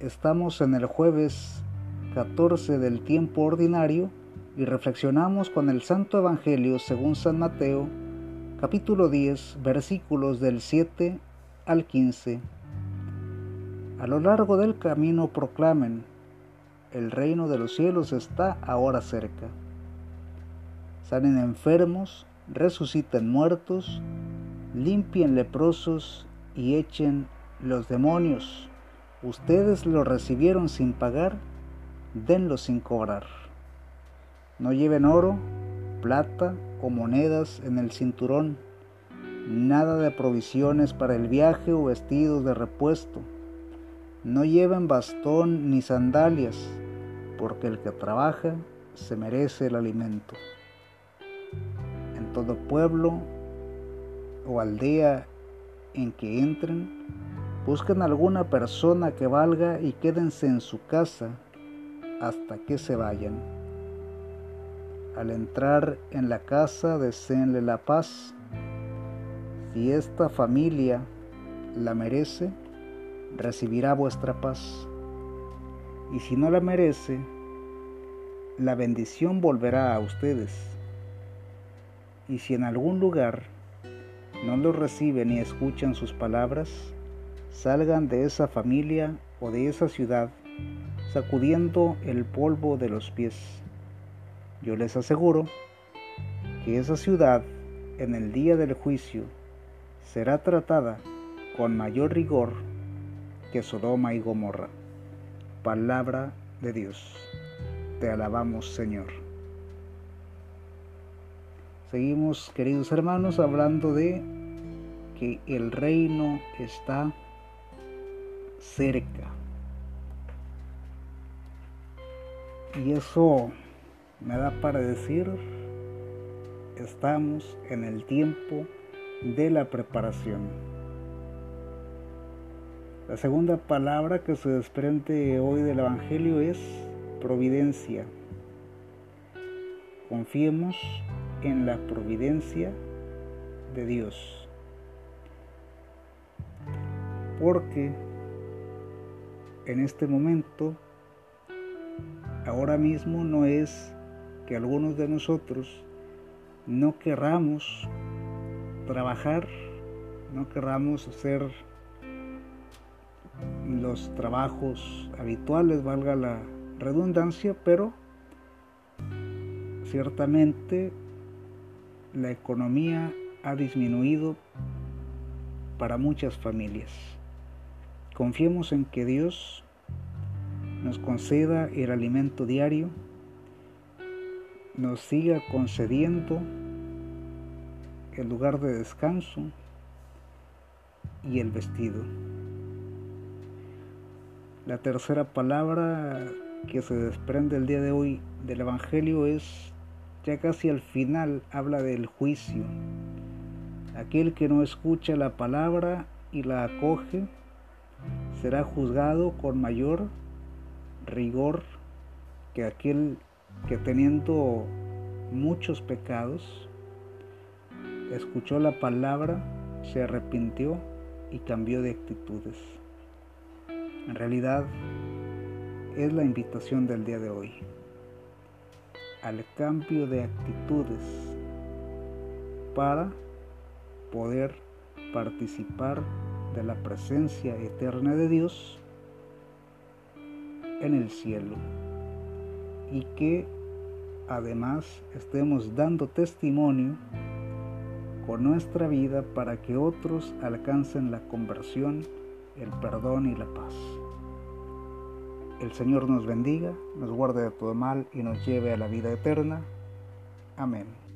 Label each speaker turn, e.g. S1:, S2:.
S1: Estamos en el jueves 14 del tiempo ordinario y reflexionamos con el Santo Evangelio según San Mateo, capítulo 10, versículos del 7 al 15. A lo largo del camino proclamen, el reino de los cielos está ahora cerca. Salen enfermos, resuciten muertos, limpien leprosos y echen los demonios. Ustedes lo recibieron sin pagar, denlo sin cobrar. No lleven oro, plata o monedas en el cinturón, nada de provisiones para el viaje o vestidos de repuesto. No lleven bastón ni sandalias, porque el que trabaja se merece el alimento. En todo pueblo o aldea en que entren, busquen alguna persona que valga y quédense en su casa hasta que se vayan. Al entrar en la casa, deseenle la paz. Si esta familia la merece, recibirá vuestra paz. Y si no la merece, la bendición volverá a ustedes. Y si en algún lugar no los reciben ni escuchan sus palabras, salgan de esa familia o de esa ciudad sacudiendo el polvo de los pies. Yo les aseguro que esa ciudad en el día del juicio será tratada con mayor rigor que Sodoma y Gomorra. Palabra de Dios. Te alabamos Señor. Seguimos, queridos hermanos, hablando de que el reino está cerca. Y eso me da para decir, estamos en el tiempo de la preparación. La segunda palabra que se desprende hoy del Evangelio es providencia. Confiemos en la providencia de Dios. Porque en este momento, ahora mismo no es que algunos de nosotros no querramos trabajar, no querramos hacer los trabajos habituales, valga la redundancia, pero ciertamente la economía ha disminuido para muchas familias. Confiemos en que Dios nos conceda el alimento diario, nos siga concediendo el lugar de descanso y el vestido. La tercera palabra que se desprende el día de hoy del Evangelio es ya casi al final habla del juicio. Aquel que no escucha la palabra y la acoge será juzgado con mayor rigor que aquel que teniendo muchos pecados, escuchó la palabra, se arrepintió y cambió de actitudes. En realidad es la invitación del día de hoy al cambio de actitudes para poder participar de la presencia eterna de Dios en el cielo y que además estemos dando testimonio con nuestra vida para que otros alcancen la conversión, el perdón y la paz. El Señor nos bendiga, nos guarde de todo mal y nos lleve a la vida eterna. Amén.